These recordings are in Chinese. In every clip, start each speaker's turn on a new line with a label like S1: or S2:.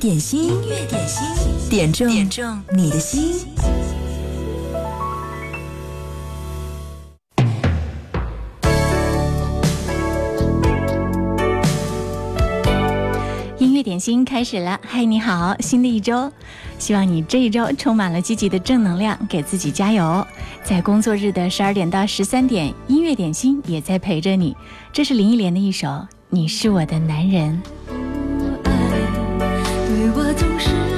S1: 点心，音乐点心，点中点中你的心。
S2: 音乐点心开始了，嗨，你好，新的一周，希望你这一周充满了积极的正能量，给自己加油。在工作日的十二点到十三点，音乐点心也在陪着你。这是林忆莲的一首《你是我的男人》。
S3: 对我总是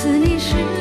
S3: 次你是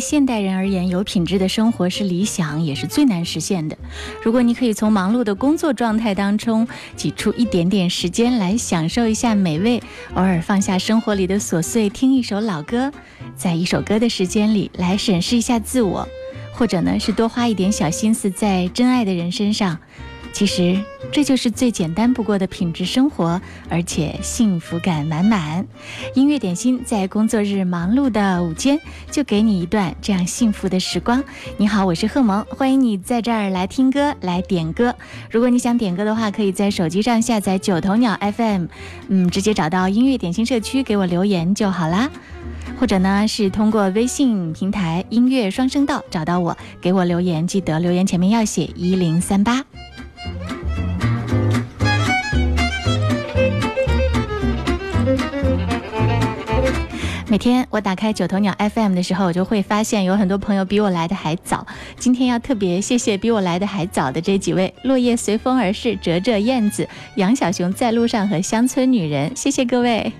S2: 现代人而言，有品质的生活是理想，也是最难实现的。如果你可以从忙碌的工作状态当中挤出一点点时间来享受一下美味，偶尔放下生活里的琐碎，听一首老歌，在一首歌的时间里来审视一下自我，或者呢是多花一点小心思在真爱的人身上。其实这就是最简单不过的品质生活，而且幸福感满满。音乐点心在工作日忙碌的午间，就给你一段这样幸福的时光。你好，我是贺萌，欢迎你在这儿来听歌、来点歌。如果你想点歌的话，可以在手机上下载九头鸟 FM，嗯，直接找到音乐点心社区给我留言就好啦。或者呢是通过微信平台音乐双声道找到我，给我留言，记得留言前面要写一零三八。每天我打开九头鸟 FM 的时候，我就会发现有很多朋友比我来的还早。今天要特别谢谢比我来的还早的这几位：落叶随风而逝、折折燕子、杨小熊在路上和乡村女人。谢谢各位。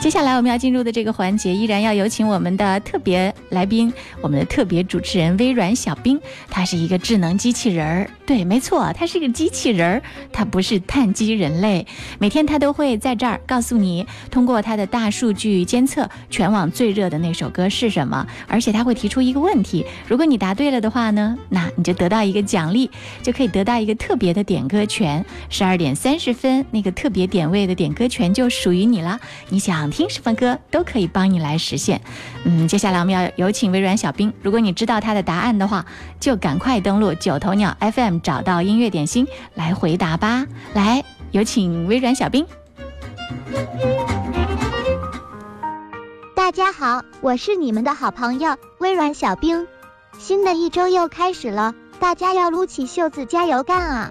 S2: 接下来我们要进入的这个环节，依然要有请我们的特别来宾，我们的特别主持人微软小冰。他是一个智能机器人儿，对，没错，它是个机器人儿，它不是碳基人类。每天它都会在这儿告诉你，通过它的大数据监测，全网最热的那首歌是什么。而且它会提出一个问题，如果你答对了的话呢，那你就得到一个奖励，就可以得到一个特别的点歌权。十二点三十分，那个特别点位的点歌权就属于你了。你想听什么歌都可以帮你来实现。嗯，接下来我们要有请微软小冰，如果你知道他的答案的话，就赶快登录九头鸟 FM，找到音乐点心来回答吧。来，有请微软小冰。
S4: 大家好，我是你们的好朋友微软小冰。新的一周又开始了，大家要撸起袖子加油干啊！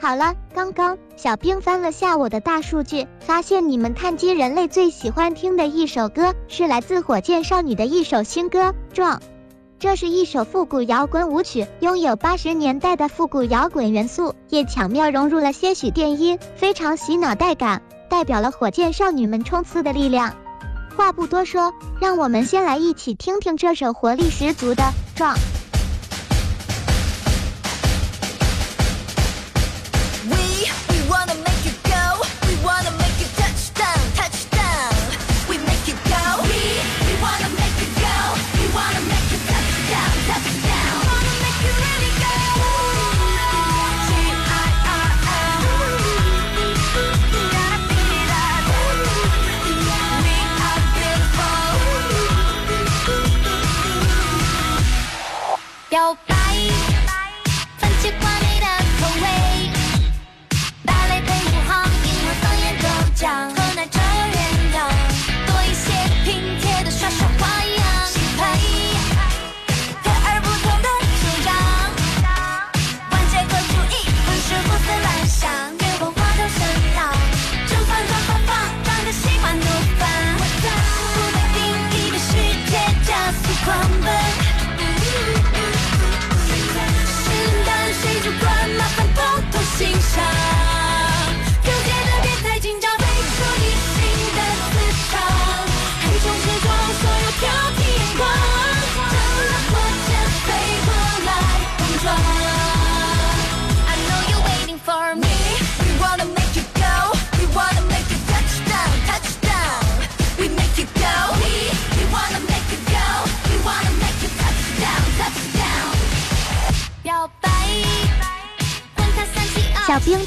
S4: 好了，刚刚小冰翻了下我的大数据，发现你们碳基人类最喜欢听的一首歌是来自火箭少女的一首新歌《撞》。这是一首复古摇滚舞曲，拥有八十年代的复古摇滚元素，也巧妙融入了些许电音，非常洗脑带感，代表了火箭少女们冲刺的力量。话不多说，让我们先来一起听听这首活力十足的《壮》。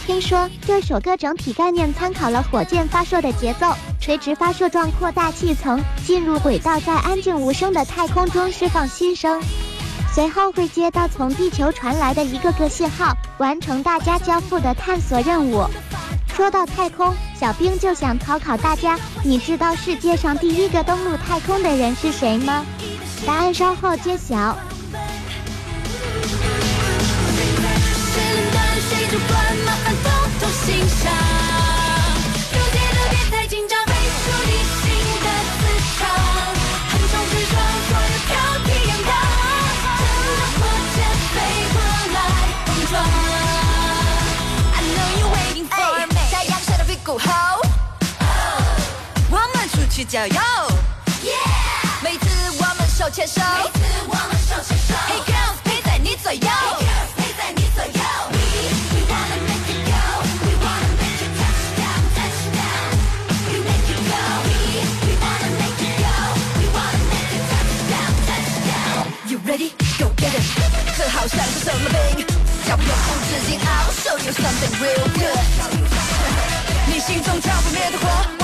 S4: 听说这首歌整体概念参考了火箭发射的节奏，垂直发射状扩大气层，进入轨道，在安静无声的太空中释放新声，随后会接到从地球传来的一个个信号，完成大家交付的探索任务。说到太空，小兵就想考考大家，你知道世界上第一个登陆太空的人是谁吗？答案稍后揭晓。
S5: 谁主别太紧张，飞出你新的磁场，横冲直撞，所有火箭飞过来碰撞。I know you waiting for me，太阳晒到屁股后，我们出去郊游。每次我们手牵手，每次我们手牵手，Hey girls 陪在你左右好像是什么兵？脚不用无止境，I'll show you something real good。你心中跳不灭的火，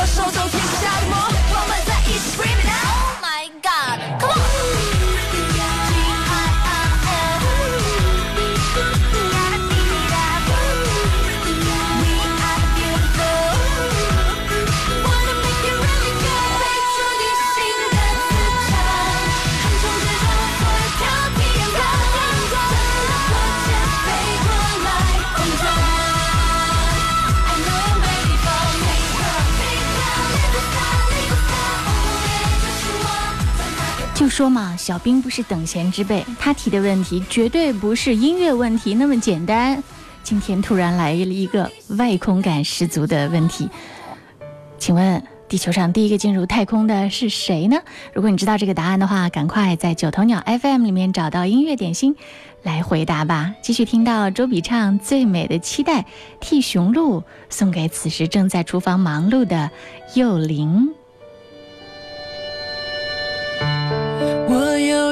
S2: 说嘛，小兵不是等闲之辈，他提的问题绝对不是音乐问题那么简单。今天突然来了一个外空感十足的问题，请问地球上第一个进入太空的是谁呢？如果你知道这个答案的话，赶快在九头鸟 FM 里面找到音乐点心来回答吧。继续听到周笔畅《最美的期待》，替雄鹿送给此时正在厨房忙碌的幼灵。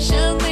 S6: 想你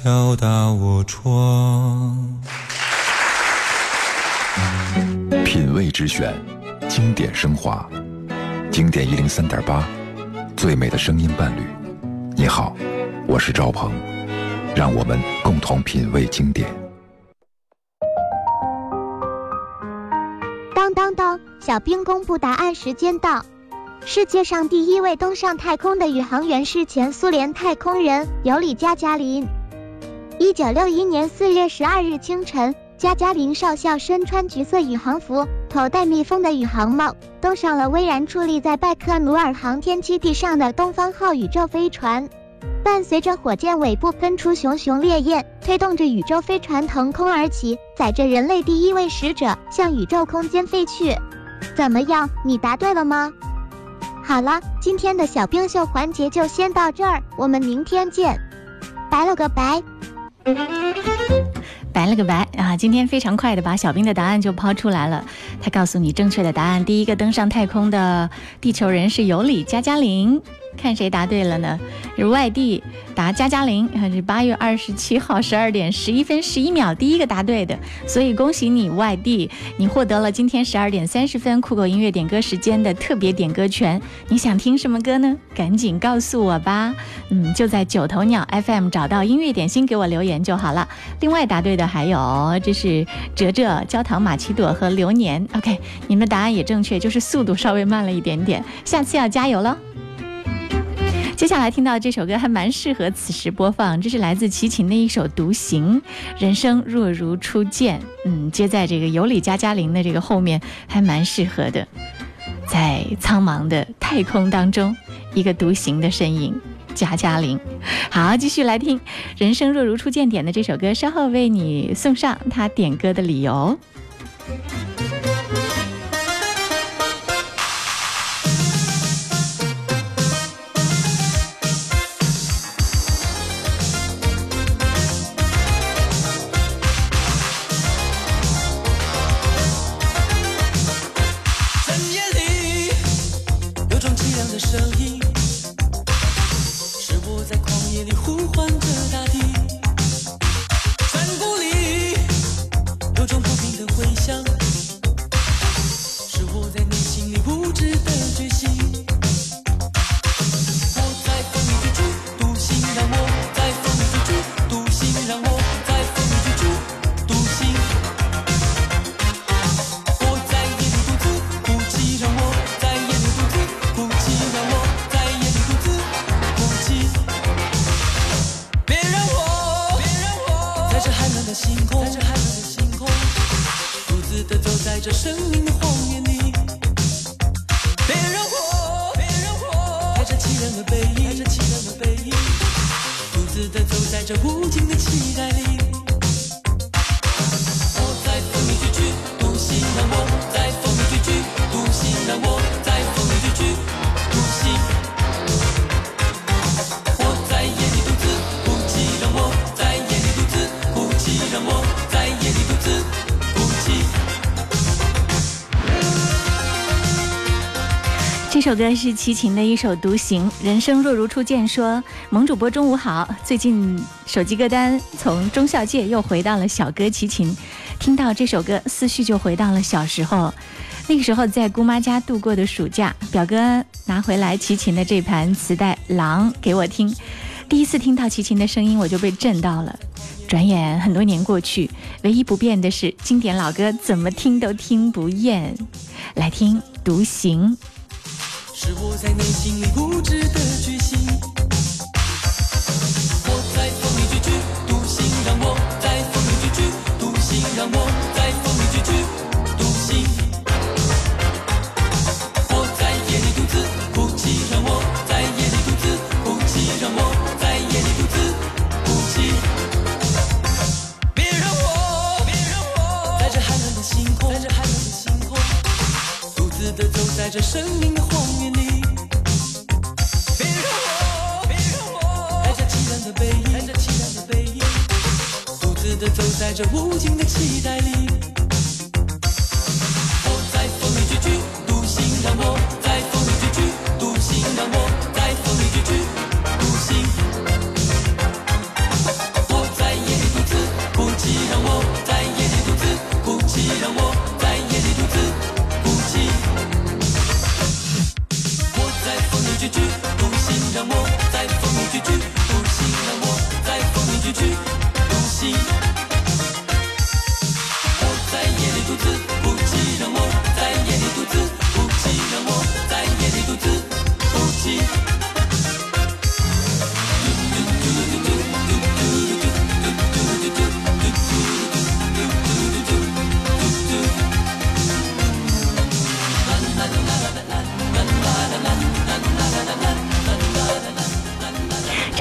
S7: 敲打我窗？
S8: 品味之选，经典升华，经典一零三点八，最美的声音伴侣。你好，我是赵鹏，让我们共同品味经典。
S4: 当当当！小兵公布答案时间到。世界上第一位登上太空的宇航员是前苏联太空人尤里加加林。一九六一年四月十二日清晨，加加林少校身穿橘色宇航服，头戴密封的宇航帽，登上了巍然矗立在拜克努尔航天基地上的东方号宇宙飞船。伴随着火箭尾部喷出熊熊烈焰，推动着宇宙飞船腾空而起，载着人类第一位使者向宇宙空间飞去。怎么样，你答对了吗？好了，今天的小冰秀环节就先到这儿，我们明天见，拜了个拜。
S2: 白了个白啊！今天非常快的把小兵的答案就抛出来了。他告诉你正确的答案，第一个登上太空的地球人是尤里加加林。看谁答对了呢？是外地答加加林，还是八月二十七号十二点十一分十一秒第一个答对的，所以恭喜你外地，你获得了今天十二点三十分酷狗音乐点歌时间的特别点歌权。你想听什么歌呢？赶紧告诉我吧。嗯，就在九头鸟 FM 找到音乐点心给我留言就好了。另外答对的还有，这是哲哲、焦糖玛奇朵和流年。OK，你们的答案也正确，就是速度稍微慢了一点点，下次要加油喽。接下来听到这首歌还蛮适合此时播放，这是来自齐秦的一首《独行》，人生若如初见。嗯，接在这个有理加加林的这个后面，还蛮适合的。在苍茫的太空当中，一个独行的身影，加加林。好，继续来听《人生若如初见》点的这首歌，稍后为你送上他点歌的理由。
S9: 我在你心里不知的决心。
S2: 首歌是齐秦的一首《独行》，人生若如初见说。萌主播中午好，最近手机歌单从中校界又回到了小哥齐秦，听到这首歌，思绪就回到了小时候。那个时候在姑妈家度过的暑假，表哥拿回来齐秦的这盘磁带《狼》给我听，第一次听到齐秦的声音，我就被震到了。转眼很多年过去，唯一不变的是经典老歌怎么听都听不厌。来听《独行》。
S9: 是我在内心里固执的决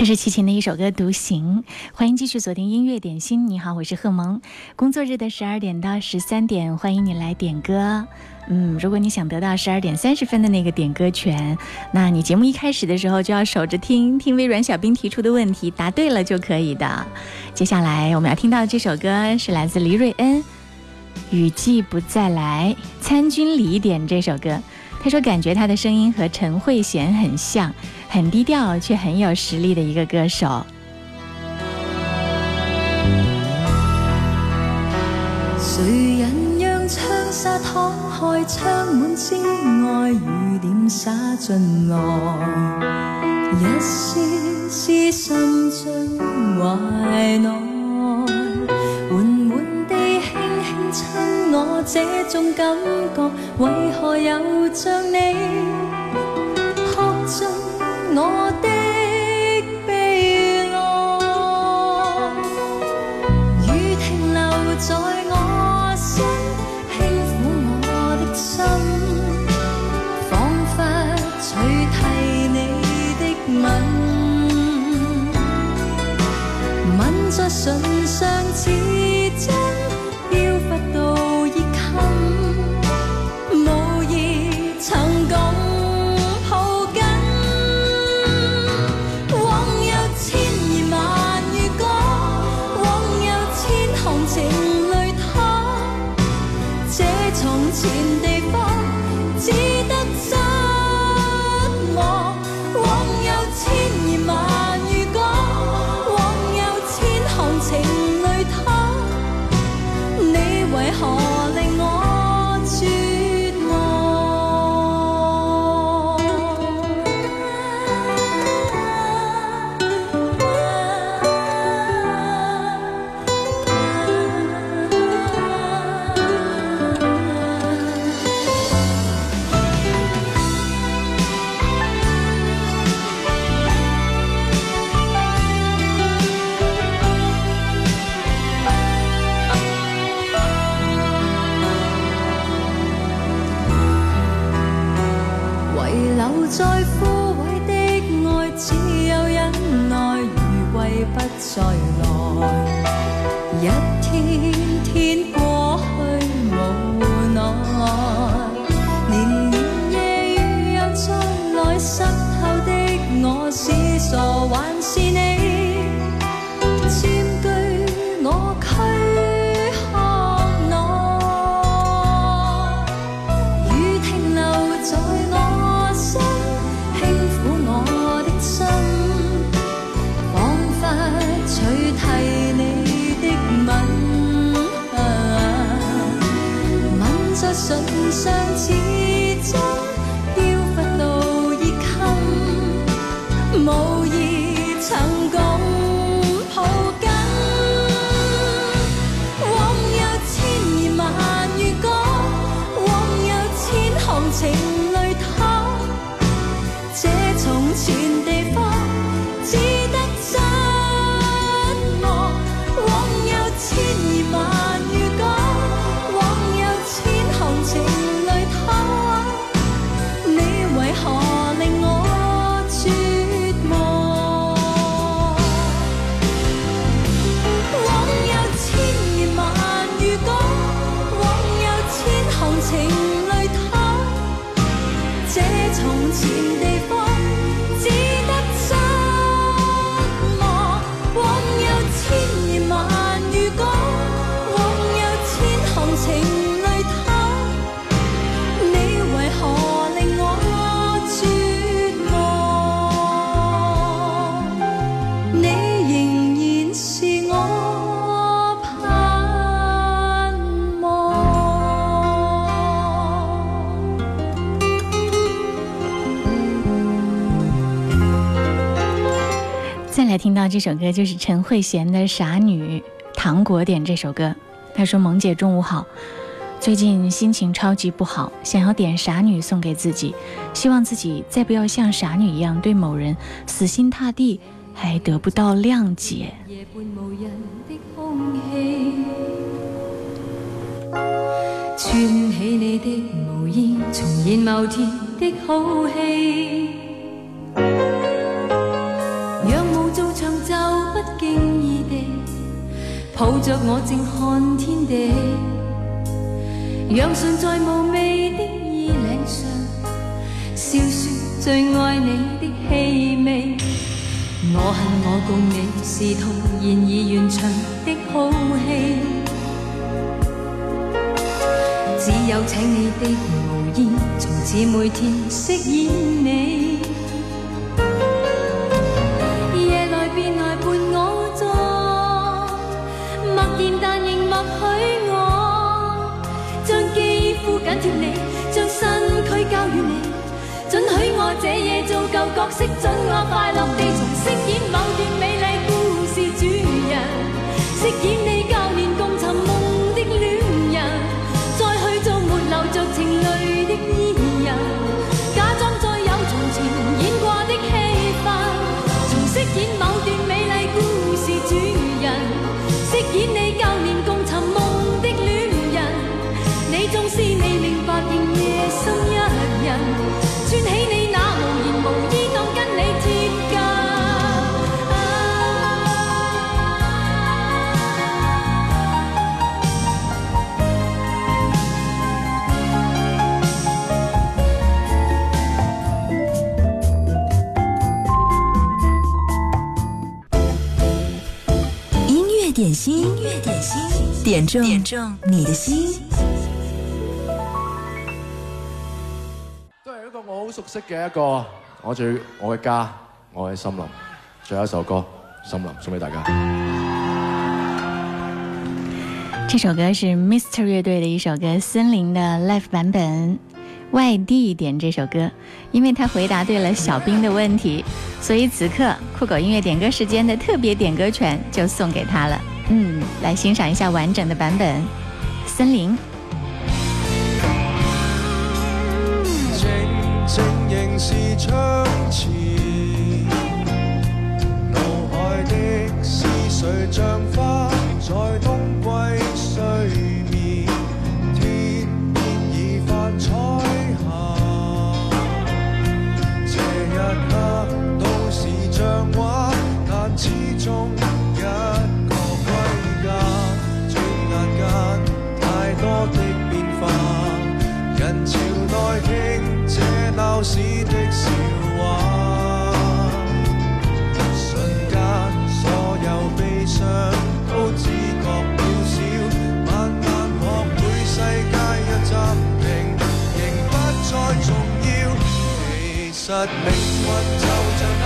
S2: 是齐秦的一首歌《独行》，欢迎继续锁定音乐点心。你好，我是贺萌。工作日的十二点到十三点，欢迎你来点歌。嗯，如果你想得到十二点三十分的那个点歌权，那你节目一开始的时候就要守着听，听微软小兵提出的问题，答对了就可以的。接下来我们要听到的这首歌是来自黎瑞恩，《雨季不再来》，参军礼点这首歌。他说感觉他的声音和陈慧娴很像，很低调却很有实力的一个歌手。
S3: 谁人让窗纱敞开，窗满之外，雨点洒进来，一丝丝渗进怀内，缓缓地轻轻亲我，这种感觉为何又像你刻进我的悲哀？雨停留在我心，輕撫我的心，彷彿取替你的吻，吻在唇上似
S2: 请听到这首歌，就是陈慧娴的《傻女》，糖果点这首歌。她说：“萌姐中午好，最近心情超级不好，想要点《傻女》送给自己，希望自己再不要像傻女一樣對某人死心塌地，還得不到諒解。
S3: 夜半無人的空氣，串起你的毛衣，重現某天的好戲。抱着我静看天地，讓唇在无味的衣领上，笑说最爱你的气味。我恨我共你是徒然而完场的好戏，只有请你的無意，從此每天饰演你。这夜做旧角色，准我快乐地重饰演某段美丽故事主人，饰演你
S1: 点中点中你的心。
S10: 都係一個我好熟悉嘅一個，我最我嘅家，我嘅森林。最後一首歌《森林》送俾大家。
S2: 这首歌是 Mr 乐队的一首歌《森林》的 live 版本。外地点这首歌，因为他回答对了小兵的问题，所以此刻酷狗音乐点歌时间的特别点歌权就送给他了。嗯，来欣赏一下完整的版本，《森林》。
S11: 靜靜仍是窗前，脑海的思緒像花在冬季都市的笑話，瞬间所有悲伤都只觉渺小，慢慢学会世界若暂停，仍不再重要。其实命运就像大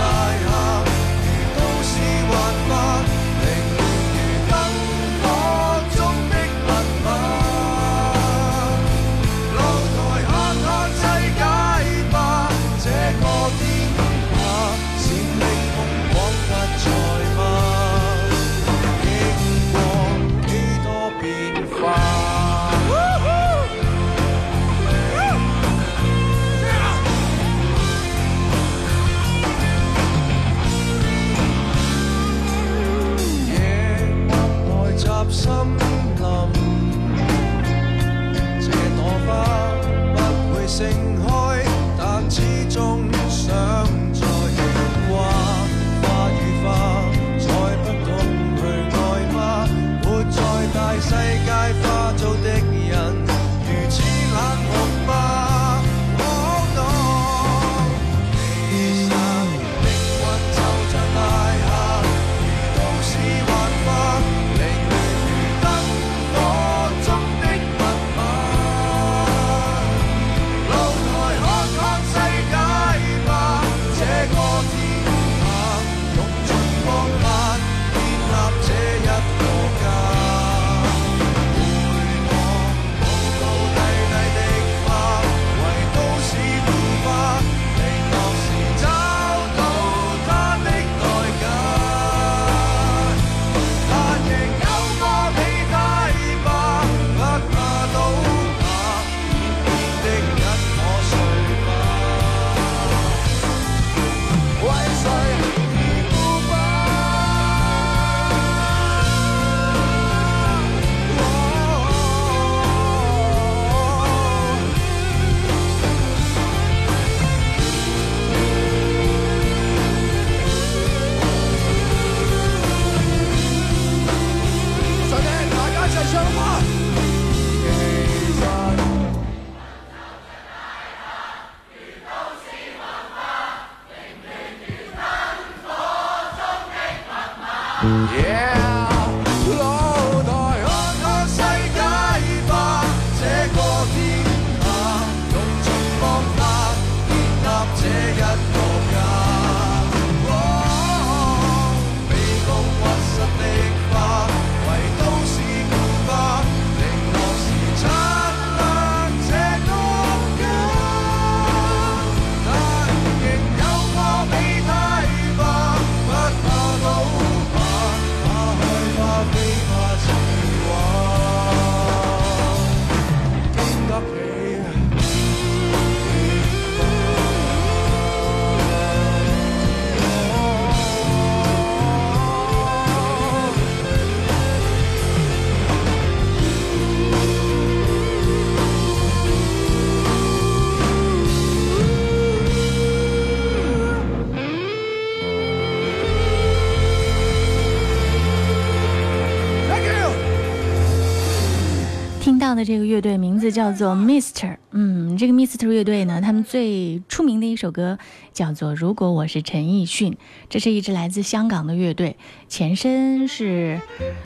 S2: 这个乐队名字叫做 Mister，嗯，这个 Mister 乐队呢，他们最出名的一首歌叫做《如果我是陈奕迅》，这是一支来自香港的乐队，前身是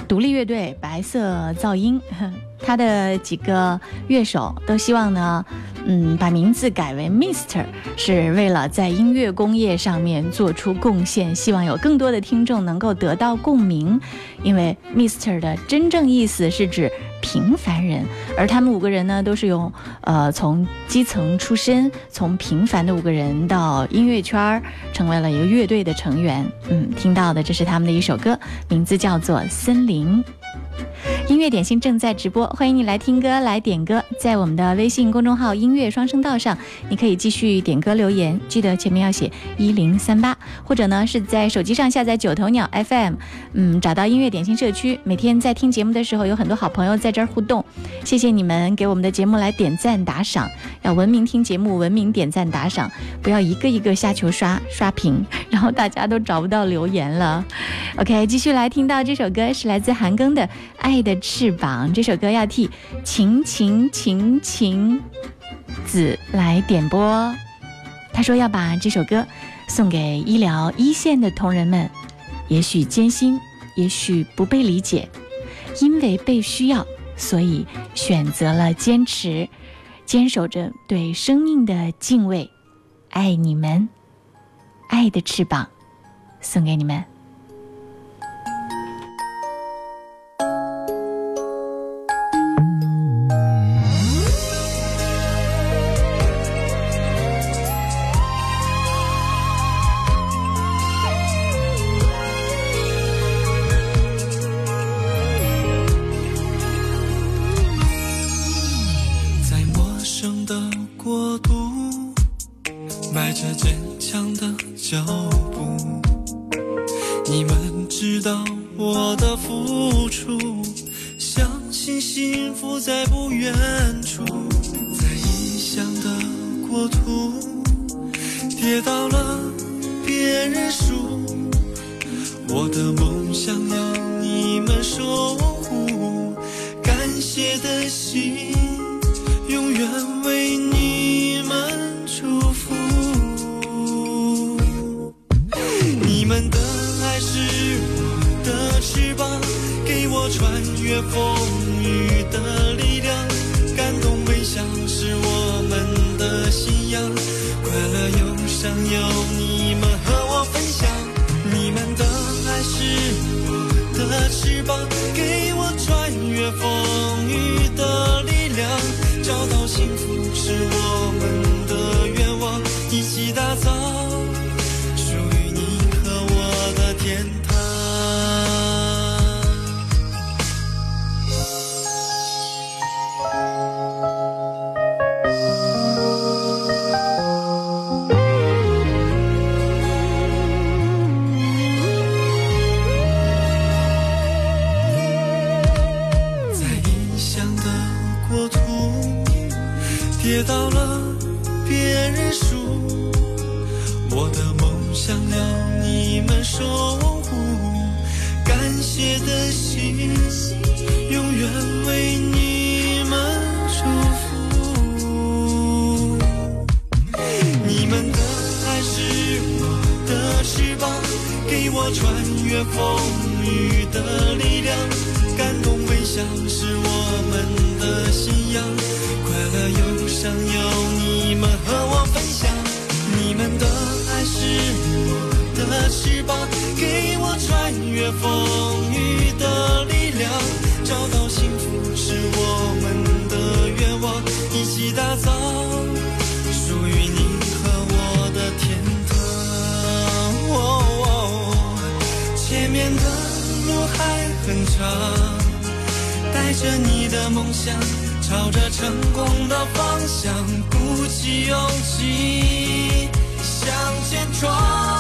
S2: 独立乐队白色噪音，他的几个乐手都希望呢，嗯，把名字改为 Mister，是为了在音乐工业上面做出贡献，希望有更多的听众能够得到共鸣，因为 Mister 的真正意思是指平凡人，而他们五个人呢，都是用呃从基层出身，从平凡的五个人到音乐圈儿，成为了一个乐队的成员。嗯，听到的这是他们的一首歌，名字叫做《森林》。音乐点心正在直播，欢迎你来听歌、来点歌。在我们的微信公众号“音乐双声道”上，你可以继续点歌留言，记得前面要写一零三八，或者呢是在手机上下载九头鸟 FM，嗯，找到音乐点心社区。每天在听节目的时候，有很多好朋友在这儿互动，谢谢你们给我们的节目来点赞打赏，要文明听节目，文明点赞打赏，不要一个一个下球刷刷屏，然后大家都找不到留言了。OK，继续来听到这首歌是来自韩庚的《爱的翅膀》，这首歌要替晴晴晴晴子来点播。他说要把这首歌送给医疗一线的同仁们，也许艰辛，也许不被理解，因为被需要，所以选择了坚持，坚守着对生命的敬畏。爱你们，爱的翅膀，送给你们。
S9: 跌倒了别认输。我的梦想要你们守护，感谢的心永远为你们祝福。你们的爱是我的翅膀，给我穿越风雨的力量。感动微笑是我们的信仰，快乐有想有你们和我分享。你们的爱是我的翅膀，给我穿越风雨的力量。找到幸福是我们的愿望，一起打造属于你和我的天堂。哦哦前面的路还很长，带着你的梦想，朝着成功的方向，鼓起勇气向前闯。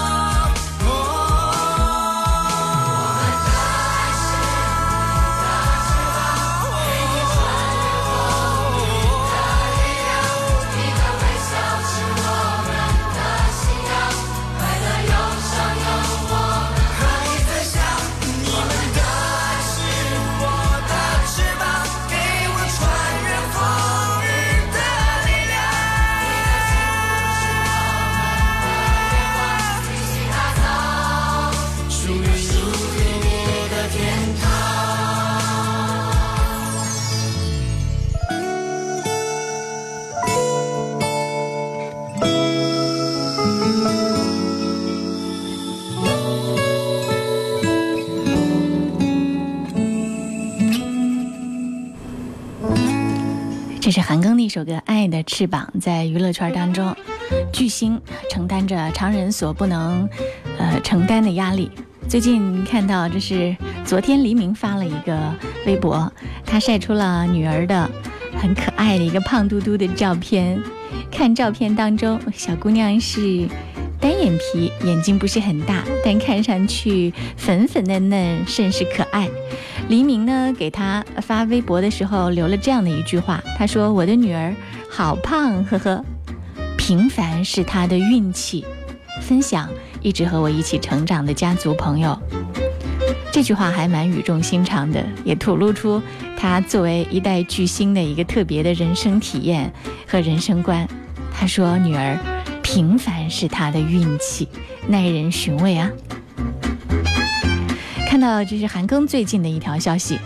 S2: 首歌《爱的翅膀》，在娱乐圈当中，巨星承担着常人所不能呃承担的压力。最近看到，这是昨天黎明发了一个微博，他晒出了女儿的很可爱的一个胖嘟嘟的照片。看照片当中，小姑娘是单眼皮，眼睛不是很大，但看上去粉粉嫩嫩，甚是可爱。黎明呢给他发微博的时候留了这样的一句话，他说：“我的女儿好胖，呵呵，平凡是她的运气。”分享一直和我一起成长的家族朋友，这句话还蛮语重心长的，也吐露出他作为一代巨星的一个特别的人生体验和人生观。他说：“女儿，平凡是她的运气，耐人寻味啊。”看到这是韩庚最近的一条消息，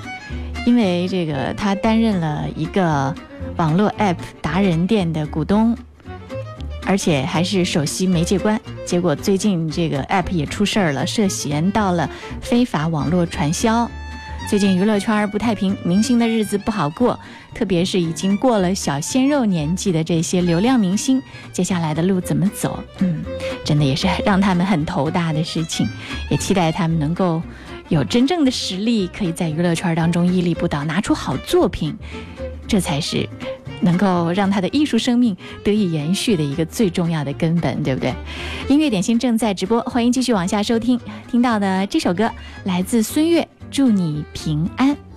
S2: 因为这个他担任了一个网络 App 达人店的股东，而且还是首席媒介官。结果最近这个 App 也出事儿了，涉嫌到了非法网络传销。最近娱乐圈不太平，明星的日子不好过，特别是已经过了小鲜肉年纪的这些流量明星，接下来的路怎么走？嗯，真的也是让他们很头大的事情，也期待他们能够有真正的实力，可以在娱乐圈当中屹立不倒，拿出好作品，这才是能够让他的艺术生命得以延续的一个最重要的根本，对不对？音乐点心正在直播，欢迎继续往下收听。听到的这首歌来自孙悦。祝你平安。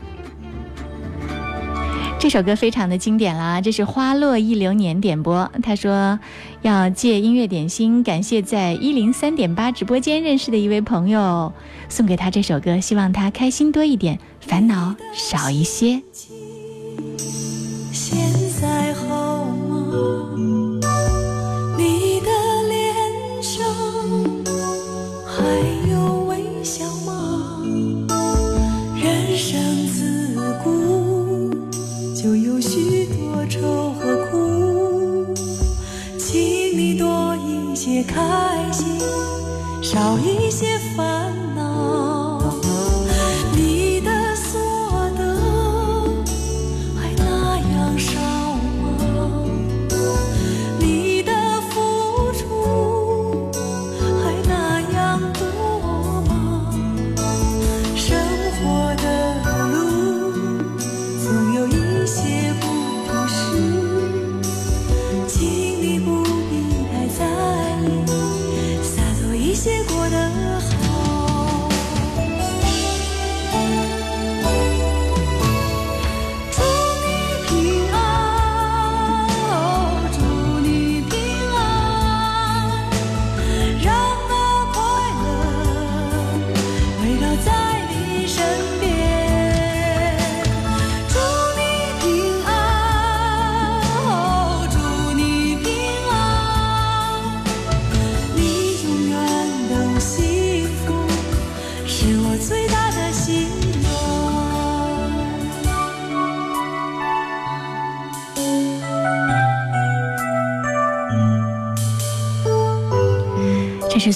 S2: 这首歌非常的经典啦，这是花落一流年点播。他说要借音乐点心，感谢在一零三点八直播间认识的一位朋友，送给他这首歌，希望他开心多一点，烦恼少一些。
S6: 现在好吗？开心，少一些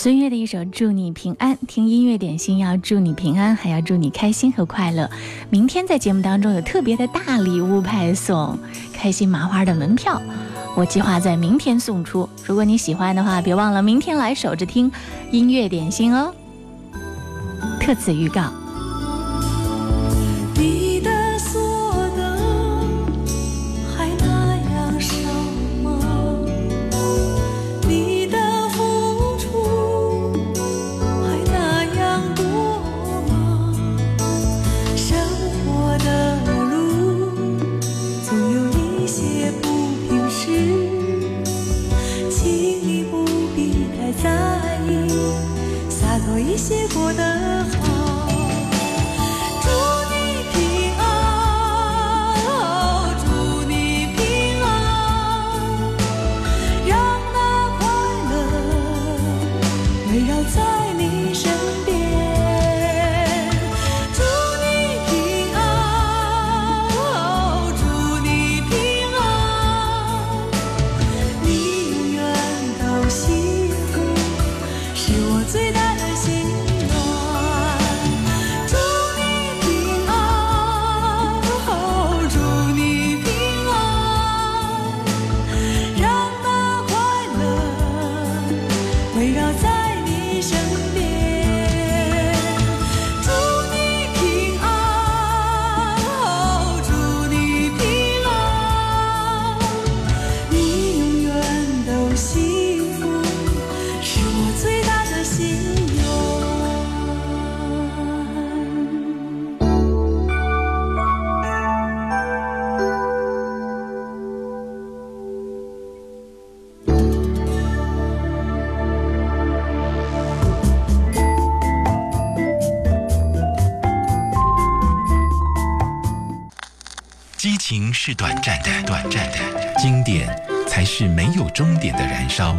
S2: 孙悦的一首《祝你平安》，听音乐点心要祝你平安，还要祝你开心和快乐。明天在节目当中有特别的大礼物派送，开心麻花的门票，我计划在明天送出。如果你喜欢的话，别忘了明天来守着听音乐点心哦。特此预告。
S12: 是短暂的，短暂的，经典才是没有终点的燃烧。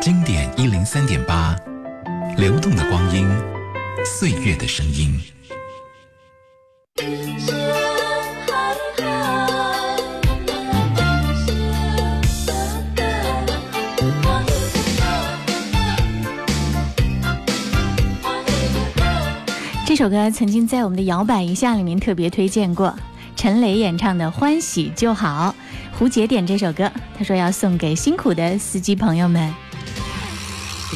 S12: 经典一零三点八，流动的光阴，岁月的声音。
S2: 这首歌曾经在我们的摇摆一下里面特别推荐过，陈雷演唱的《欢喜就好》。胡杰点这首歌，他说要送给辛苦的司机朋友们。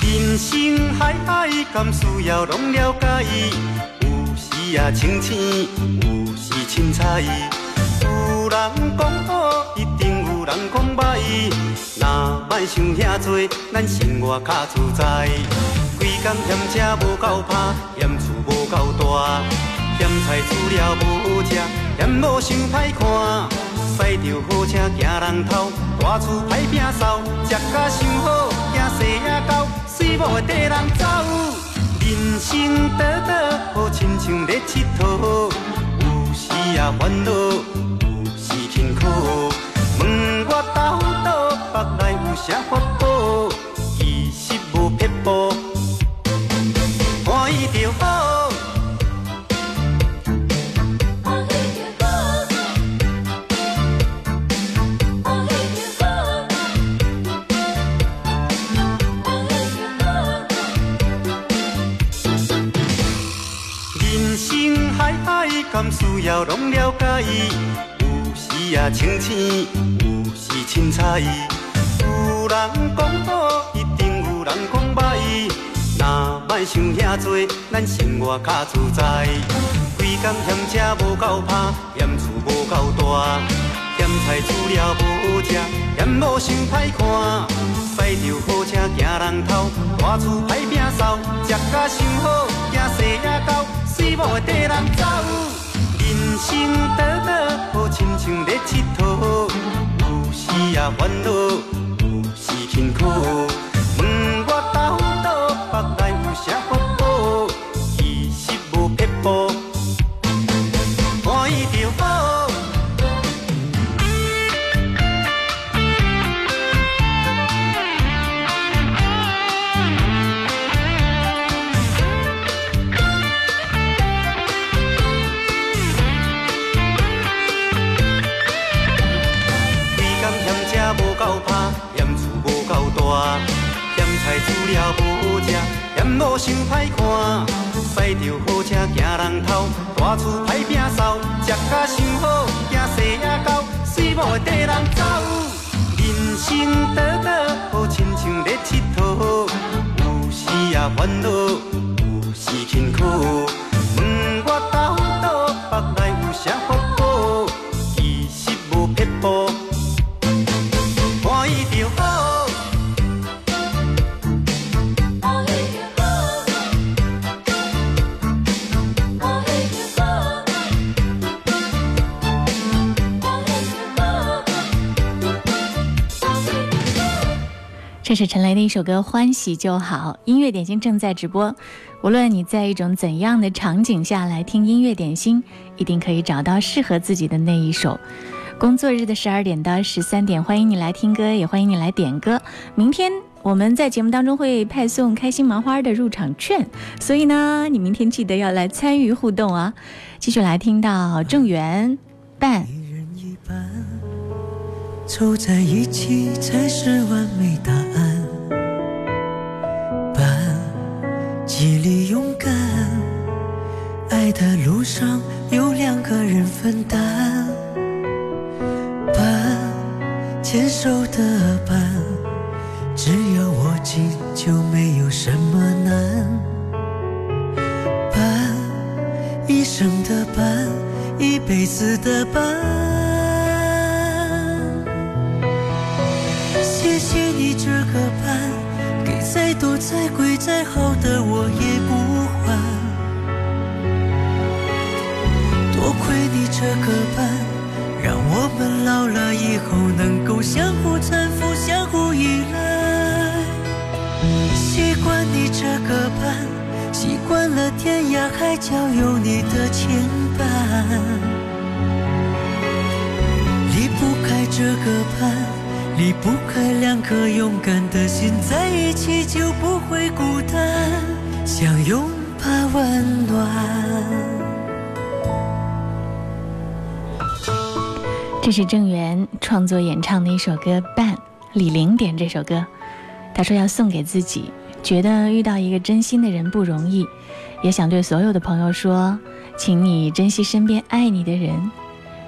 S13: 人生海海，甘需要拢了解？有时啊清醒，有时凊彩。有人讲好，一定有人讲歹。若莫想遐多，咱生活较自在。规工嫌车无够拍，嫌厝无够大，嫌菜煮了无食，嫌某想歹看。驶着好车行人头，大厝歹摒扫，食甲想好，惊细仔狗，水某会缀人走。人生短短，好亲像咧佚佗，有时啊烦恼，有时辛苦。问我兜倒北来有啥法宝？其实无撇步，欢喜就好。甘需要拢了解？有时啊清醒，有时凊彩。有人讲好，一定有人讲歹。若莫想遐多，咱生活较自在。规工嫌车无够拍，嫌厝无够大，嫌菜煮了无食，嫌某想歹看。驶着好车行人头，大厝歹摒扫，食甲想好，惊细仔狗，水某会缀人走。人生短短，好亲像咧佚佗，有时也烦恼，有时辛苦。歹看。驶着好车惊人偷，大厝歹摒扫，食甲伤好，惊细伢狗，水某会缀人走。人生短短，好亲像咧佚佗，有时也烦恼，
S2: 这是陈雷的一首歌《欢喜就好》，音乐点心正在直播。无论你在一种怎样的场景下来听音乐点心，一定可以找到适合自己的那一首。工作日的十二点到十三点，欢迎你来听歌，也欢迎你来点歌。明天我们在节目当中会派送开心麻花的入场券，所以呢，你明天记得要来参与互动啊！继续来听到郑源伴。
S14: 凑在一起才是完美答案。伴，激励勇敢，爱的路上有两个人分担。伴，牵手的伴，只要握紧就没有什么难。伴，一生的伴，一辈子的伴。谢谢你这个伴，给再多再贵再好的我也不还。多亏你这个伴，让我们老了以后能够相互搀扶、相互依赖。习惯你这个伴，习惯了天涯海角有你的牵绊。离不开这个伴，离不开两颗勇敢的心，在一起就不会孤单，相拥把温暖。
S2: 这是郑源创作演唱的一首歌《伴》，李玲点这首歌，他说要送给自己，觉得遇到一个真心的人不容易，也想对所有的朋友说，请你珍惜身边爱你的人，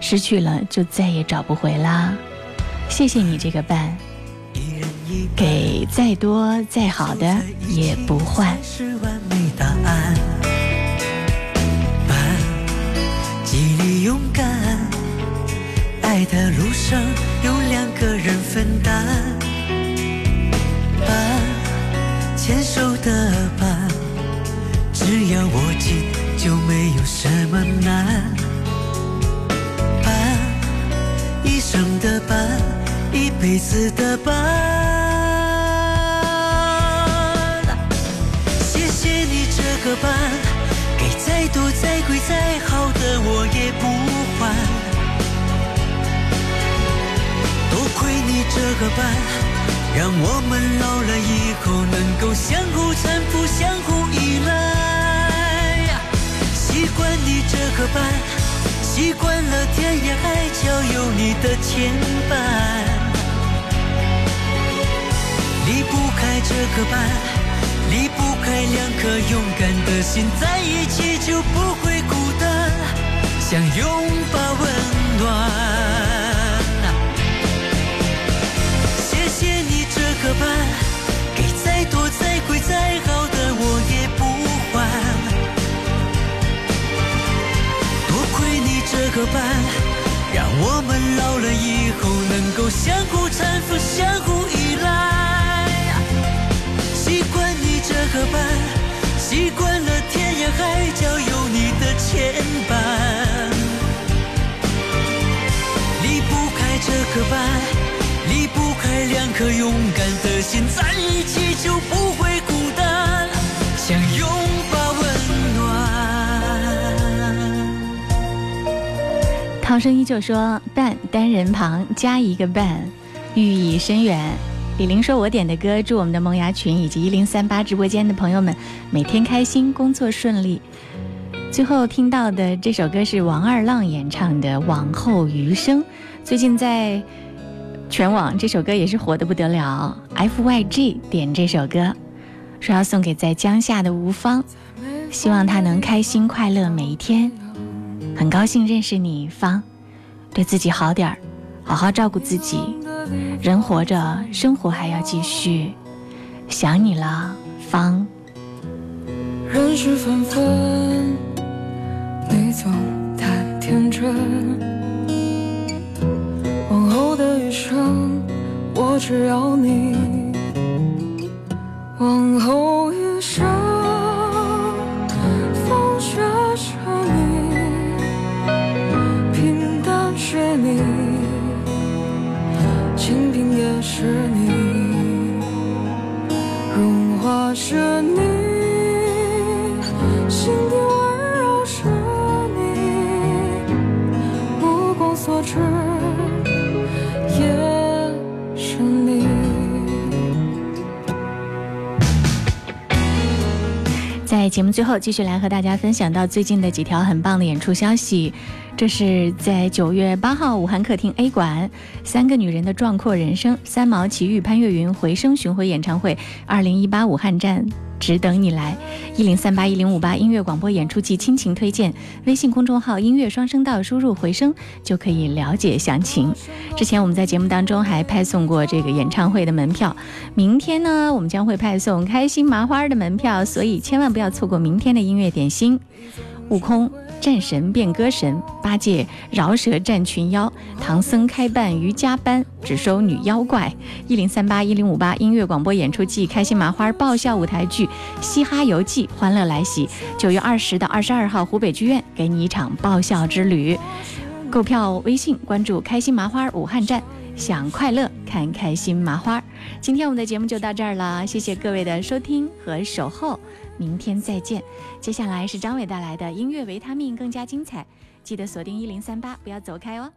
S2: 失去了就再也找不回啦。谢谢你这个伴，给再多再好的也不换。
S14: 是完美答案。伴，激励勇敢，爱的路上有两个人分担。伴，牵手的伴，只要握紧就没有什么难。伴，一生的伴，辈子的伴。谢谢你这个伴，给再多再贵再好的我也不换。多亏你这个伴，让我们老了以后能够相互搀扶、相互依赖。习惯你这个伴，习惯了天涯海角有你的牵绊。不开这个伴，离不开两颗勇敢的心，在一起就不会孤单，相拥把伴，离不开两颗勇敢的心，在一起就不会孤单，想拥抱温暖。
S2: 涛声依旧说“伴”单人旁加一个“伴”，寓意深远。李玲说：“我点的歌，祝我们的萌芽群以及一零三八直播间的朋友们每天开心，工作顺利。”最后听到的这首歌是王二浪演唱的《往后余生》，最近在全网这首歌也是火得不得了。FYG 点这首歌，说要送给在江夏的吴芳，希望他能开心快乐每一天。很高兴认识你，芳，对自己好点儿，好好照顾自己。人活着，生活还要继续。想你了，芳。
S6: 人事纷纷，你总太天真。往后的余生，我只要你。往后余生，
S2: 节目最后，继续来和大家分享到最近的几条很棒的演出消息。这是在九月八号武汉客厅 A 馆，《三个女人的壮阔人生》三毛、齐豫、潘越云回声巡回演唱会，二零一八武汉站。只等你来，一零三八一零五八音乐广播演出季亲情推荐，微信公众号音乐双声道输入回声就可以了解详情。之前我们在节目当中还派送过这个演唱会的门票，明天呢我们将会派送开心麻花的门票，所以千万不要错过明天的音乐点心。悟空战神变歌神，八戒饶舌战群妖，唐僧开办瑜伽班，只收女妖怪。一零三八一零五八音乐广播演出季，开心麻花爆笑舞台剧《嘻哈游记》欢乐来袭。九月二十到二十二号，湖北剧院给你一场爆笑之旅。购票微信关注“开心麻花武汉站”，享快乐看开心麻花。今天我们的节目就到这儿了，谢谢各位的收听和守候。明天再见。接下来是张伟带来的音乐维他命，更加精彩。记得锁定一零三八，不要走开哦。